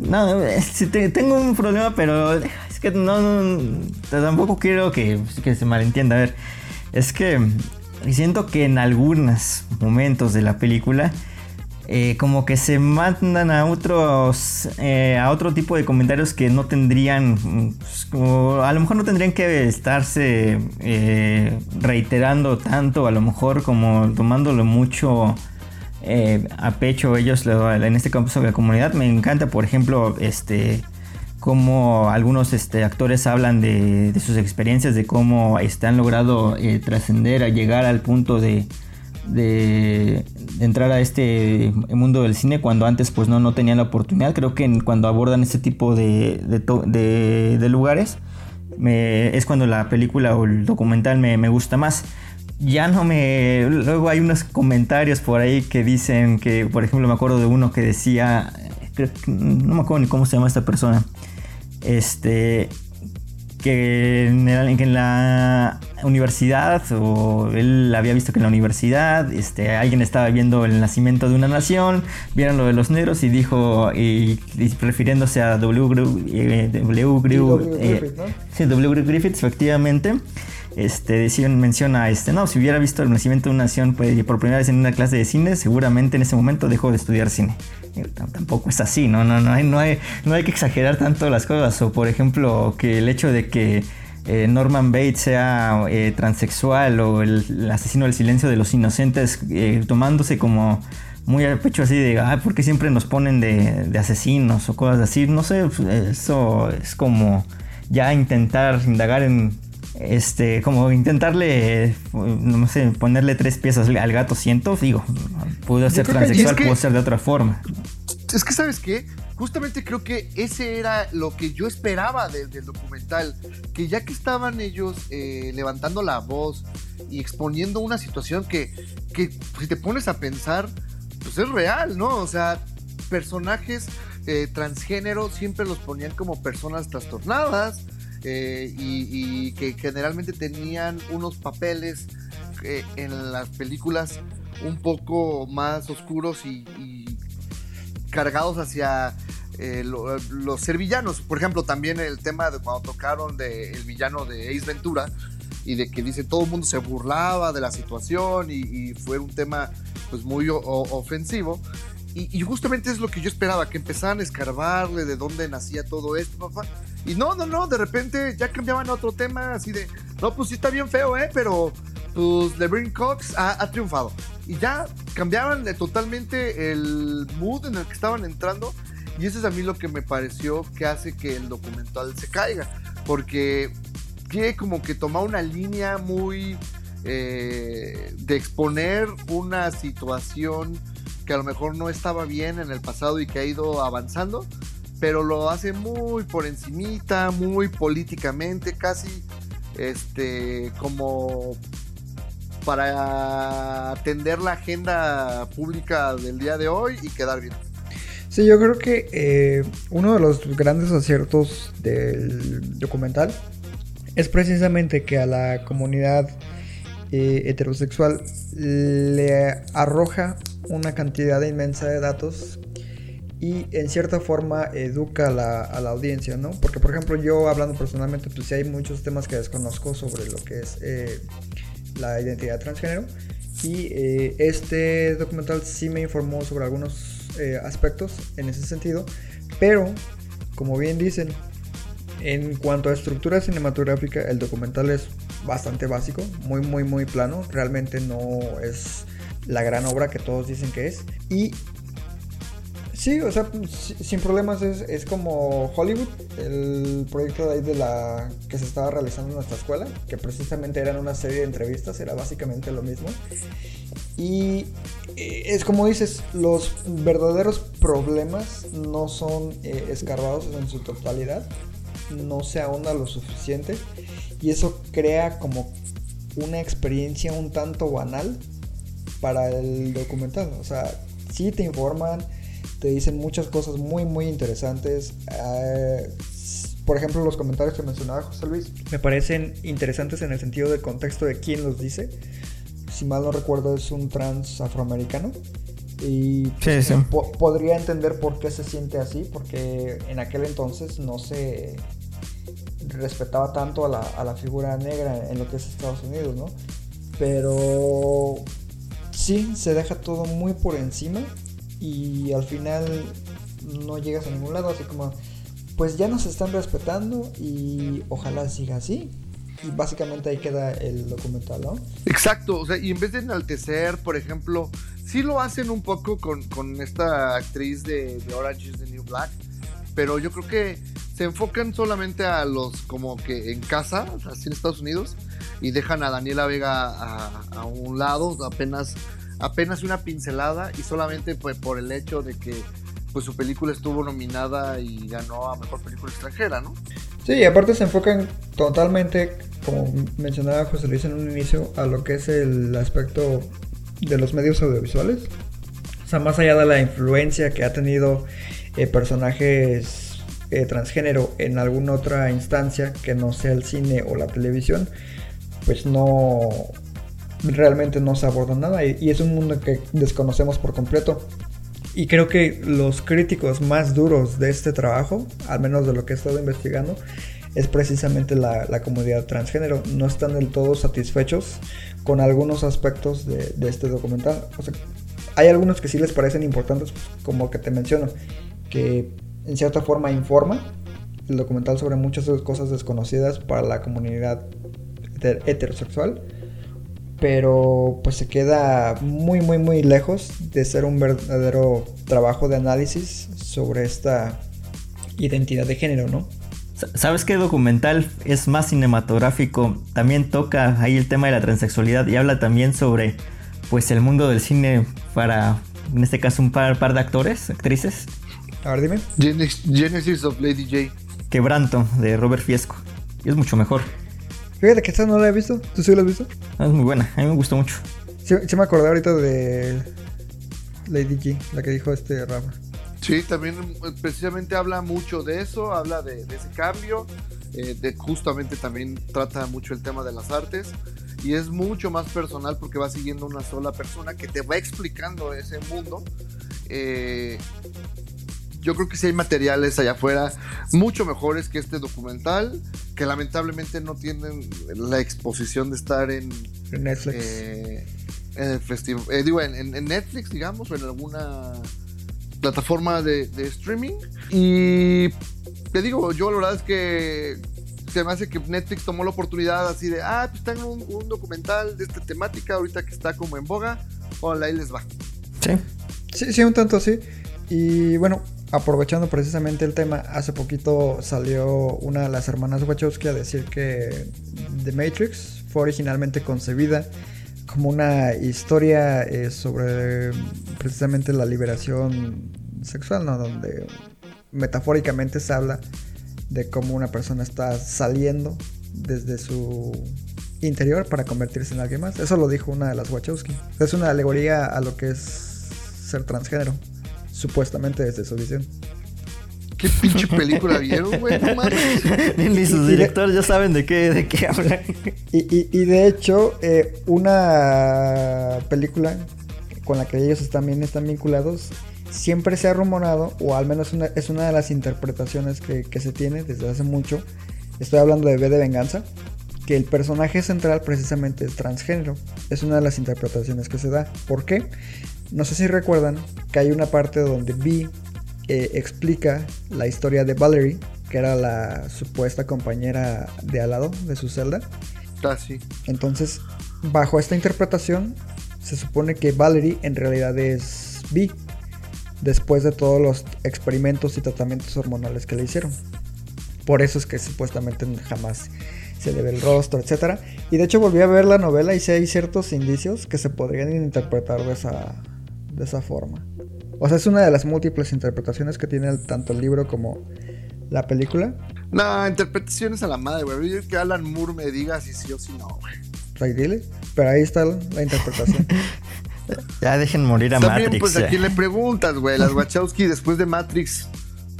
no, eh, sí tengo un problema, pero es que no, no, tampoco quiero que, que se malentienda. A ver, es que siento que en algunos momentos de la película eh, como que se mandan a otros eh, a otro tipo de comentarios que no tendrían pues, a lo mejor no tendrían que estarse eh, reiterando tanto a lo mejor como tomándolo mucho a pecho ellos lo- en este caso de la comunidad. Me encanta por ejemplo este cómo algunos este, actores hablan de, sus experiencias de cómo este, han logrado trascender a llegar al punto de, de, entrar a este mundo del cine cuando antes pues no, no tenían la oportunidad creo que cuando abordan este tipo de, de lugares es cuando la película o el documental me, me gusta más ya no me. Luego hay unos comentarios por ahí que dicen que, por ejemplo, me acuerdo de uno que decía. creo no me acuerdo ni cómo se llama esta persona. Este. Que en, el- que en la universidad, o él había visto que en la universidad, este, alguien estaba viendo el nacimiento de una nación, vieron lo de los negros y dijo, y, y refiriéndose a W. Eh, W. Eh, Griffith, W. Griffiths, efectivamente. Este, menciona, este, no, si hubiera visto el nacimiento de una nación pues, por primera vez en una clase de cine, seguramente en ese momento dejó de estudiar cine. T- Tampoco es así, ¿no? No, no, hay, no, hay, no hay que exagerar tanto las cosas. O, por ejemplo, que el hecho de que eh, Norman Bates sea eh, transexual o el, asesino del silencio de los inocentes, eh, tomándose como muy al pecho así de, ¿por qué siempre nos ponen de, de asesinos o cosas así? No sé, pues, eso es como ya intentar indagar en, este, como intentarle, no sé, ponerle tres piezas al gato siento, digo, pudo ser transexual, es que- pudo ser de otra forma. Es que, ¿sabes qué? Justamente creo que ese era lo que yo esperaba de- del documental. Que ya que estaban ellos eh, levantando la voz y exponiendo una situación que, que si te pones a pensar, pues es real, ¿no? O sea, personajes eh, transgénero siempre los ponían como personas trastornadas eh, y, y que generalmente tenían unos papeles eh, en las películas un poco más oscuros y, y cargados hacia eh, lo- los ser villanos. Por ejemplo, también el tema de cuando tocaron de el villano de Ace Ventura y de que dice todo el mundo se burlaba de la situación y, y fue un tema pues muy o- ofensivo. Y, y justamente es lo que yo esperaba, que empezaran a escarbarle de dónde nacía todo esto, papá. Y no, no, no, de repente ya cambiaban a otro tema, así de, no, pues sí está bien feo, ¿eh? Pero pues LeBron Cox ha, triunfado. Y ya cambiaban totalmente el mood en el que estaban entrando. Y eso es a mí lo que me pareció que hace que el documental se caiga. Porque quiere como que tomar una línea muy eh, de exponer una situación que a lo mejor no estaba bien en el pasado y que ha ido avanzando, pero lo hace muy por encimita, muy políticamente, casi este como para atender la agenda pública del día de hoy y quedar bien. Sí, yo creo que eh, uno de los grandes aciertos del documental es precisamente que a la comunidad eh, heterosexual le arroja una cantidad inmensa de datos y en cierta forma educa a la, a la audiencia, ¿no? Porque por ejemplo yo hablando personalmente, pues sí hay muchos temas que desconozco sobre lo que es eh, la identidad transgénero y eh, este documental sí me informó sobre algunos eh, aspectos en ese sentido, pero como bien dicen, en cuanto a estructura cinematográfica, el documental es bastante básico, muy, muy, muy plano. Realmente no es la gran obra que todos dicen que es. Y sí, o sea, si- sin problemas es, es como Hollywood, el proyecto de ahí de la que se estaba realizando en nuestra escuela, que precisamente eran una serie de entrevistas, era básicamente lo mismo. Y eh, es como dices, los verdaderos problemas no son eh, escarbados en su totalidad, no se ahonda lo suficiente y eso crea como una experiencia un tanto banal para el documental. O sea, sí te informan, te dicen muchas cosas muy, muy interesantes. Eh, por ejemplo, los comentarios que mencionaba José Luis me parecen interesantes en el sentido del contexto de quién los dice. Si mal no recuerdo, es un trans afroamericano. Y Sí, sí. po- podría entender por qué se siente así, porque en aquel entonces no se respetaba tanto a la, a la figura negra en lo que es Estados Unidos, ¿no? Pero sí, se deja todo muy por encima y al final no llegas a ningún lado, así como, pues ya nos están respetando y ojalá siga así. Y básicamente ahí queda el documental, ¿no? Exacto, o sea, y en vez de enaltecer, por ejemplo, sí lo hacen un poco con, con esta actriz de, Orange is the New Black, pero yo creo que se enfocan solamente a los como que en casa, así en Estados Unidos, y dejan a Daniela Vega a un lado, apenas, apenas una pincelada, y solamente pues, por el hecho de que pues su película estuvo nominada y ganó a Mejor Película Extranjera, ¿no? Sí, y aparte se enfocan totalmente, como mencionaba José Luis en un inicio, a lo que es el aspecto de los medios audiovisuales. O sea, más allá de la influencia que ha tenido eh, personajes eh, transgénero en alguna otra instancia que no sea el cine o la televisión, pues no realmente no se aborda nada y, es un mundo que desconocemos por completo. Y creo que los críticos más duros de este trabajo, al menos de lo que he estado investigando, es precisamente la, la comunidad transgénero. No están del todo satisfechos con algunos aspectos de, este documental. Hay algunos que sí les parecen importantes, como que te menciono, que en cierta forma informa el documental sobre muchas cosas desconocidas para la comunidad heter- heterosexual. Pero pues se queda muy muy muy lejos de ser un verdadero trabajo de análisis sobre esta identidad de género, ¿no? Sa- ¿Sabes qué documental es más cinematográfico? También toca ahí el tema de la transexualidad y habla también sobre pues el mundo del cine para, en este caso, un par, par de actores, actrices. A ver, dime. Genes- Genesis of Lady J. Quebranto de Robert Fiesco. Y es mucho mejor. Fíjate que esta no la he visto. ¿Tú sí la has visto? Es muy buena, a mí me gustó mucho. Sí, sí me acordé ahorita de Lady G, la que dijo este Rafa. Sí, también eh, precisamente habla mucho de eso, habla de, de ese cambio, eh, de justamente también trata mucho el tema de las artes y es mucho más personal porque va siguiendo una sola persona que te va explicando ese mundo. Eh, yo creo que sí hay materiales allá afuera mucho mejores que este documental, que lamentablemente no tienen la exposición de estar en, En Netflix. eh, en el festival, eh, digo, en, en- en Netflix, digamos, o en alguna plataforma de, de streaming. Y te digo, yo la verdad es que se me hace que Netflix tomó la oportunidad así de, ah, pues tengo un, un documental de esta temática ahorita que está como en boga, hola, ahí les va. Sí. Sí, sí, un tanto así. Y bueno, aprovechando precisamente el tema, hace poquito salió una de las hermanas Wachowski a decir que The Matrix fue originalmente concebida como una historia eh, sobre precisamente la liberación sexual, ¿no? Donde metafóricamente se habla de cómo una persona está saliendo desde su interior para convertirse en alguien más. Eso lo dijo una de las Wachowski. Es una alegoría a lo que es ser transgénero, supuestamente desde su visión. ¿Qué pinche película vieron, güey? No mames. Ni sus directores ya saben de qué, de qué hablan. Y, y- y de hecho, eh, una película con la que ellos también están vinculados, siempre se ha rumorado, o al menos una- es una de las interpretaciones que, que se tiene desde hace mucho, estoy hablando de B de Venganza, que el personaje central precisamente es transgénero. Es una de las interpretaciones que se da. ¿Por qué? No sé si recuerdan que hay una parte donde B eh, explica la historia de Valerie, que era la supuesta compañera de al lado de su celda. Ah, sí. Entonces, bajo esta interpretación, se supone que Valerie en realidad es bi, después de todos los experimentos y tratamientos hormonales que le hicieron. Por eso es que supuestamente jamás se le ve el rostro, etc. Y de hecho volví a ver la novela y sí hay ciertos indicios que se podrían interpretar de esa, de esa forma. O sea, es una de las múltiples interpretaciones que tiene el- tanto el libro como la película. No, interpretaciones a la madre, güey. Yo que Alan Moore me diga si sí o si no, güey. Ahí dile, Pero ahí está la interpretación. Ya dejen morir a También, Matrix. pues, ¿a ya. quién le preguntas, güey? Las Wachowski después de Matrix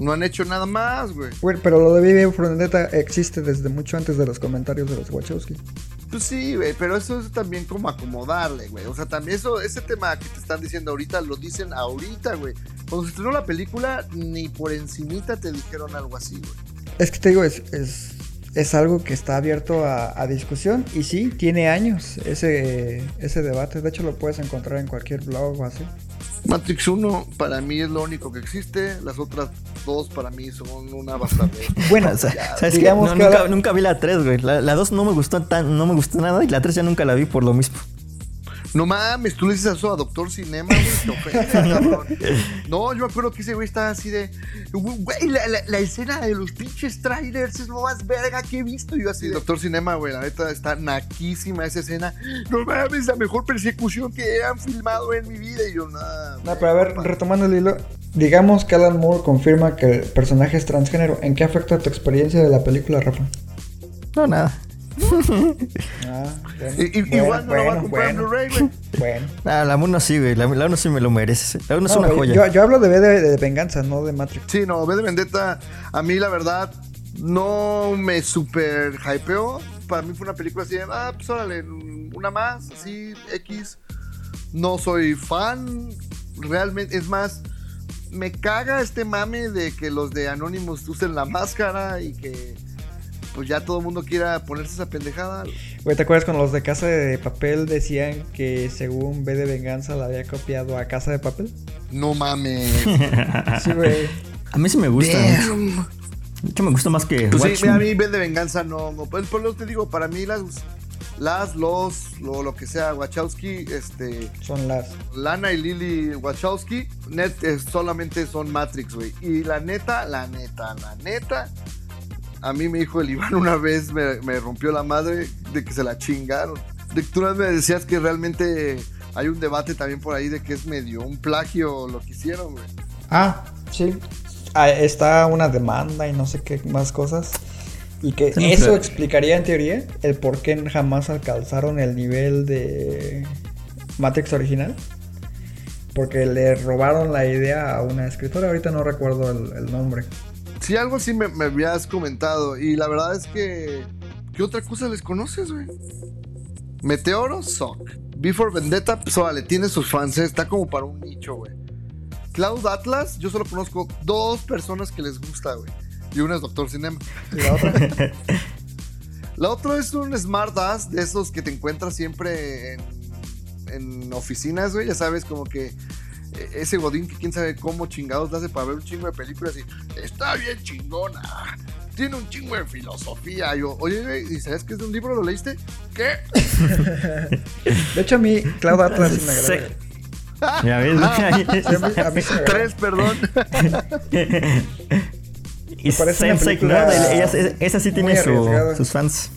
no han hecho nada más, güey. Güey, pero lo de Vive Vendetta existe desde mucho antes de los comentarios de los Wachowski. Pues sí, pero eso es también como acomodarle, güey. O sea, también eso, ese tema que te están diciendo ahorita, lo dicen ahorita, güey. Cuando se estrenó la película, ni por encimita te dijeron algo así, güey. Es que te digo, es, es, es algo que está abierto a, a discusión y sí, tiene años ese, ese debate. De hecho, lo puedes encontrar en cualquier blog o así. Matrix 1 para mí es lo único que existe. Las otras dos para mí son una bastante. Bueno, O sea, ¿sabes qué? digamos No, que nunca, ahora- nunca vi la 3, güey. La, la 2 no me gustó tan, no me gustó nada y la 3 ya nunca la vi por lo mismo. No mames, tú le dices eso a Doctor Cinema, güey. No, yo me acuerdo que ese güey estaba así de, güey, la, la- la escena de los pinches trailers es lo más verga que he visto. Y yo así, Doctor Cinema, güey, la neta está naquísima esa escena. No mames, la mejor persecución que han filmado en mi vida. Y yo, nada. No, pero a ver, retomando el hilo, digamos que Alan Moore confirma que el personaje es transgénero. ¿En qué afecta tu experiencia de la película, Rafa? No, nada. Ah, bueno, Y- bueno, igual no lo va a bueno, comprar en bueno, Blu-ray, güey. bueno. Ah, la 1 sí, güey. La, la 1 sí me lo merece. La 1 es una güey, joya. Yo, yo hablo de, de, de venganza, no de Matrix. Sí, no, V de Vendetta, a mí la verdad no me super hypeó. Para mí fue una película así de, ah, pues órale, una más, así, X. No soy fan, realmente, es más, me caga este mame de que los de Anonymous usen la máscara y que pues ya todo el mundo quiera ponerse esa pendejada. Güey, ¿te acuerdas cuando los de Casa de Papel decían que según B de Venganza la había copiado a Casa de Papel? No mames. Sí, güey. A mí sí me gusta. Damn. De hecho, me gusta más que Pues sí, a mí V de Venganza no, no pues, por lo que te digo, para mí las las, los, lo, lo que sea, Wachowski, este, Son las. Lana y Lily Wachowski, net, eh, solamente son Matrix, güey. Y la neta, la neta, la neta, a mí me dijo el Iván una vez, me, me rompió la madre de que se la chingaron. De que tú una vez me decías que realmente hay un debate también por ahí de que es medio un plagio lo que hicieron, güey. Ah, sí. Ah, está una demanda y no sé qué más cosas. Y que Sí, eso sé. explicaría en teoría el por qué jamás alcanzaron el nivel de Matrix original. Porque le robaron la idea a una escritora, ahorita no recuerdo el, el nombre. Sí, algo así me, me habías comentado. Y la verdad es que. ¿Qué otra cosa les conoces, güey? Meteoro, Sock. Before Vendetta, pues órale, tiene sus fans, ¿eh? está como para un nicho, güey. Cloud Atlas, yo solo conozco dos personas que les gusta, güey. Y una es Doctor Cinema. Y la otra, La otra es un Smart Ass de esos que te encuentras siempre en, en oficinas, güey. Ya sabes, como que ese Godín que quién sabe cómo chingados le hace para ver un chingo de películas y está bien chingona. Tiene un chingo de filosofía. Y yo, oye, güey, ¿y sabes que es de un libro? ¿Lo leíste? ¿Qué? de hecho a mí Cloud Atlas me Sí. agrada. Ya ves, Sí, a mí, a mí sí me agrada. Tres, perdón. Y parece una Sensei ella- esa sí tiene su- sus fans.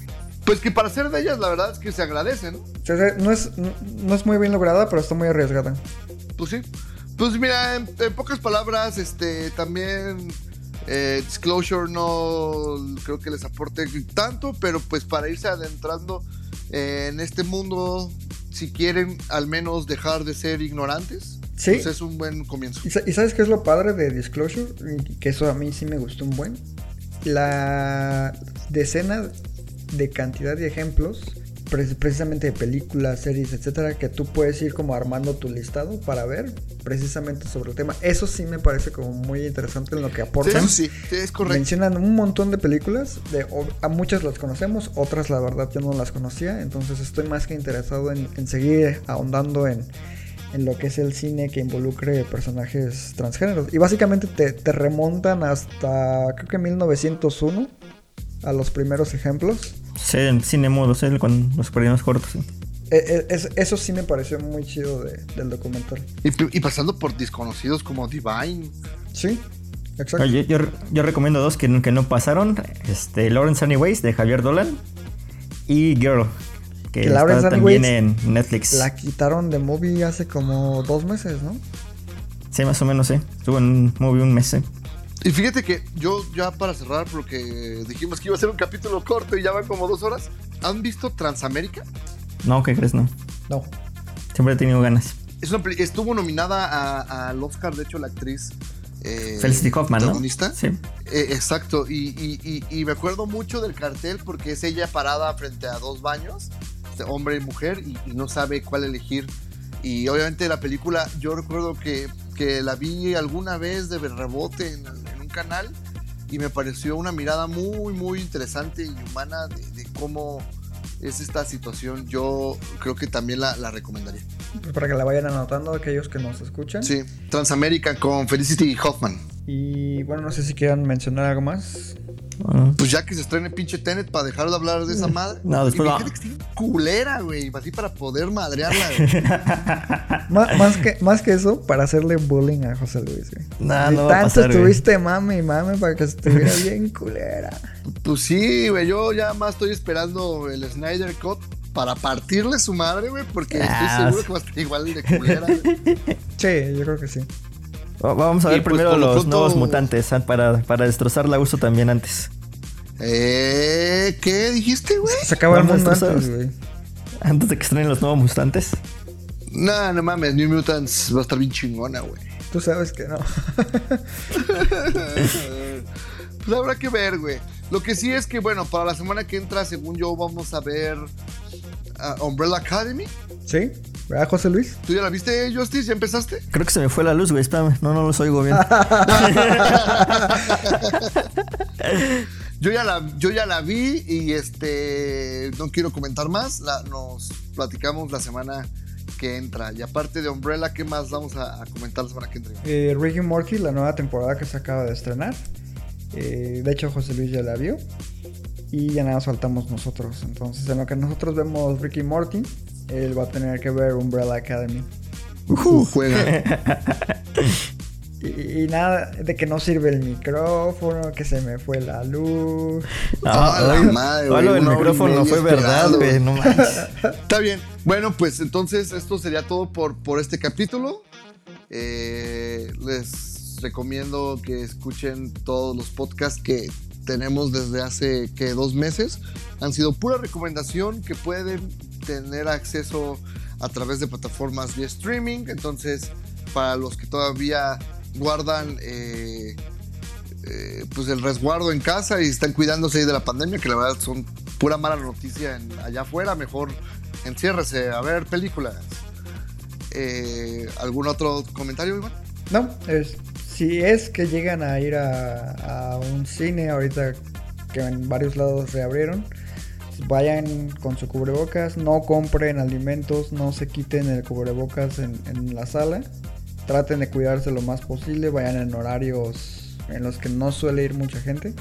Pues que para ser de ellas, la verdad es que se agradece, ¿no? No, es, no es muy bien lograda, pero está muy arriesgada. Pues sí. Pues mira, en, en pocas palabras, este, también eh, Disclosure no creo que les aporte tanto, pero pues para irse adentrando eh, en este mundo, si quieren al menos dejar de ser ignorantes, Sí. pues es un buen comienzo. ¿Y, sa- y sabes qué es lo padre de Disclosure? Que eso a mí sí me gustó un buen. La decena de cantidad de ejemplos, precisamente de películas, series, etcétera, que tú puedes ir como armando tu listado para ver precisamente sobre el tema. Eso sí me parece como muy interesante en lo que aportan. eso sí, sí, es correcto. Mencionan un montón de películas, de, o- a muchas las conocemos, otras la verdad yo no las conocía, entonces estoy más que interesado en, en seguir ahondando en, en lo que es el cine que involucre personajes transgéneros. Y básicamente te, te remontan hasta creo que 1901 a los primeros ejemplos. Sí, en cine mudo, sí, con los primeros cortos. sí. E- e- es- eso sí me pareció muy chido de- del documental. Y, y pasando por desconocidos como Divine. Sí, exacto. Yo, yo, yo recomiendo dos que, no- que no pasaron. Este, Lawrence Anyways de Javier Dolan y Girl, que, Que está también en Netflix. La quitaron de movie hace como dos meses, ¿no? Sí, más o menos, sí. Estuvo en un movie un mes. Y fíjate que yo ya para cerrar, porque dijimos que iba a ser un capítulo corto y ya van como dos horas. ¿Han visto Transamérica? No, ¿qué crees? No. No. Siempre he tenido ganas. Es una estuvo nominada a- al Oscar, de hecho, la actriz. eh, Felicity Hoffman, ¿no? protagonista. Sí. Eh, exacto, y, y- y- y me acuerdo mucho del cartel porque es ella parada frente a dos baños, hombre y mujer, y, y no sabe cuál elegir. Y obviamente la película, yo recuerdo que, que la vi alguna vez de rebote en, en un canal y me pareció una mirada muy, muy interesante y humana de, de cómo es esta situación. Yo creo que también la, la recomendaría. Pues para que la vayan anotando aquellos que nos escuchan. Sí, Transamérica con Felicity Hoffman. Y bueno, no sé si quieran mencionar algo más. Ah, Pues ya que se estrene pinche Tenet para dejar de hablar de esa madre. No, después y que bien culera, güey. Así para poder madrearla, güey. Más, que, más que eso, para hacerle bullying a José Luis. güey. Nah, Y no va a tanto pasar, güey. estuviste mame y mame para que estuviera bien culera. Pues sí, güey. Yo ya más estoy esperando el Snyder Cut para partirle su madre, güey. Porque Ah, estoy seguro sí. que va a estar igual de culera. güey. Sí, yo creo que sí. Va- Vamos a ver pues, primero los pronto- nuevos mutantes ah, para, para destrozar la uso también antes. eh, ¿Qué dijiste, güey? Se acaba el mundo antes, güey. Antes de que estrenen los nuevos mutantes. No, no mames. New Mutants va a estar bien chingona, güey. Tú sabes que no. Pues habrá que ver, güey. Lo que sí es que, bueno, para la semana que entra, según yo, vamos a ver ah, Umbrella Academy. ¿Sí? ¿Verdad, José Luis? ¿Tú ya la viste, Justice? ¿Ya empezaste? Creo que se me fue la luz, güey. Espérame. No, no los oigo bien. Yo ya la, yo ya la vi y este no quiero comentar más. La- nos platicamos la semana que entra. Y aparte de Umbrella, ¿qué más vamos a, a comentar la semana que entra? Eh, Rick y Morty, la nueva temporada que se acaba de estrenar. Eh, de hecho, José Luis ya la vio. Y ya nada más faltamos nosotros. Entonces, en lo que nosotros vemos Ricky Morty, él va a tener que ver Umbrella Academy. Uh, juega. Y, y nada, de que no sirve el micrófono, que se me fue la luz. Ah, la madre, ah, güey, del una hora y micrófono media fue verdad, güey. No. Está bien. Bueno, pues entonces esto sería todo por, por este capítulo. Eh, les recomiendo que escuchen todos los podcasts que tenemos desde hace que dos meses. Han sido pura recomendación que pueden tener acceso a través de plataformas vía streaming. Entonces, para los que todavía guardan eh, eh, pues el resguardo en casa y están cuidándose de la pandemia, que la verdad son pura mala noticia en- allá afuera, mejor enciérrese a ver películas. Eh, ¿Algún otro comentario, Iván? No, si es que llegan a ir a, a un cine ahorita que en varios lados reabrieron, vayan con su cubrebocas, no compren alimentos, no se quiten el cubrebocas en, la sala, traten de cuidarse lo más posible, vayan en horarios en los que no suele ir mucha gente.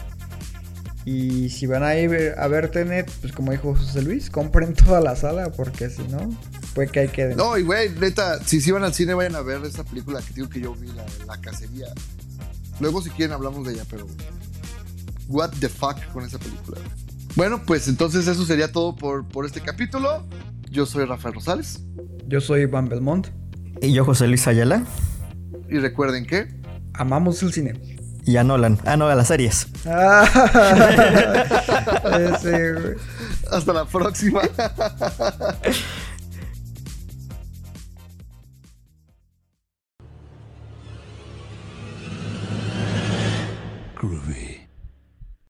Y si van a ir a ver Tenet, pues como dijo José Luis, compren toda la sala porque si no, puede que ahí queden. No, y güey, neta, si sí van al cine, vayan a ver esa película que digo que yo vi, la, la cacería. Luego, si quieren, hablamos de ella, pero. What the fuck con esa película. Bueno, pues entonces eso sería todo por, por este capítulo. Yo soy Rafael Rosales. Yo soy Van Belmont, Y yo, José Luis Ayala. Y recuerden que. amamos el cine. Y a Nolan. Ah, no, a las series. Ah. Hasta la próxima.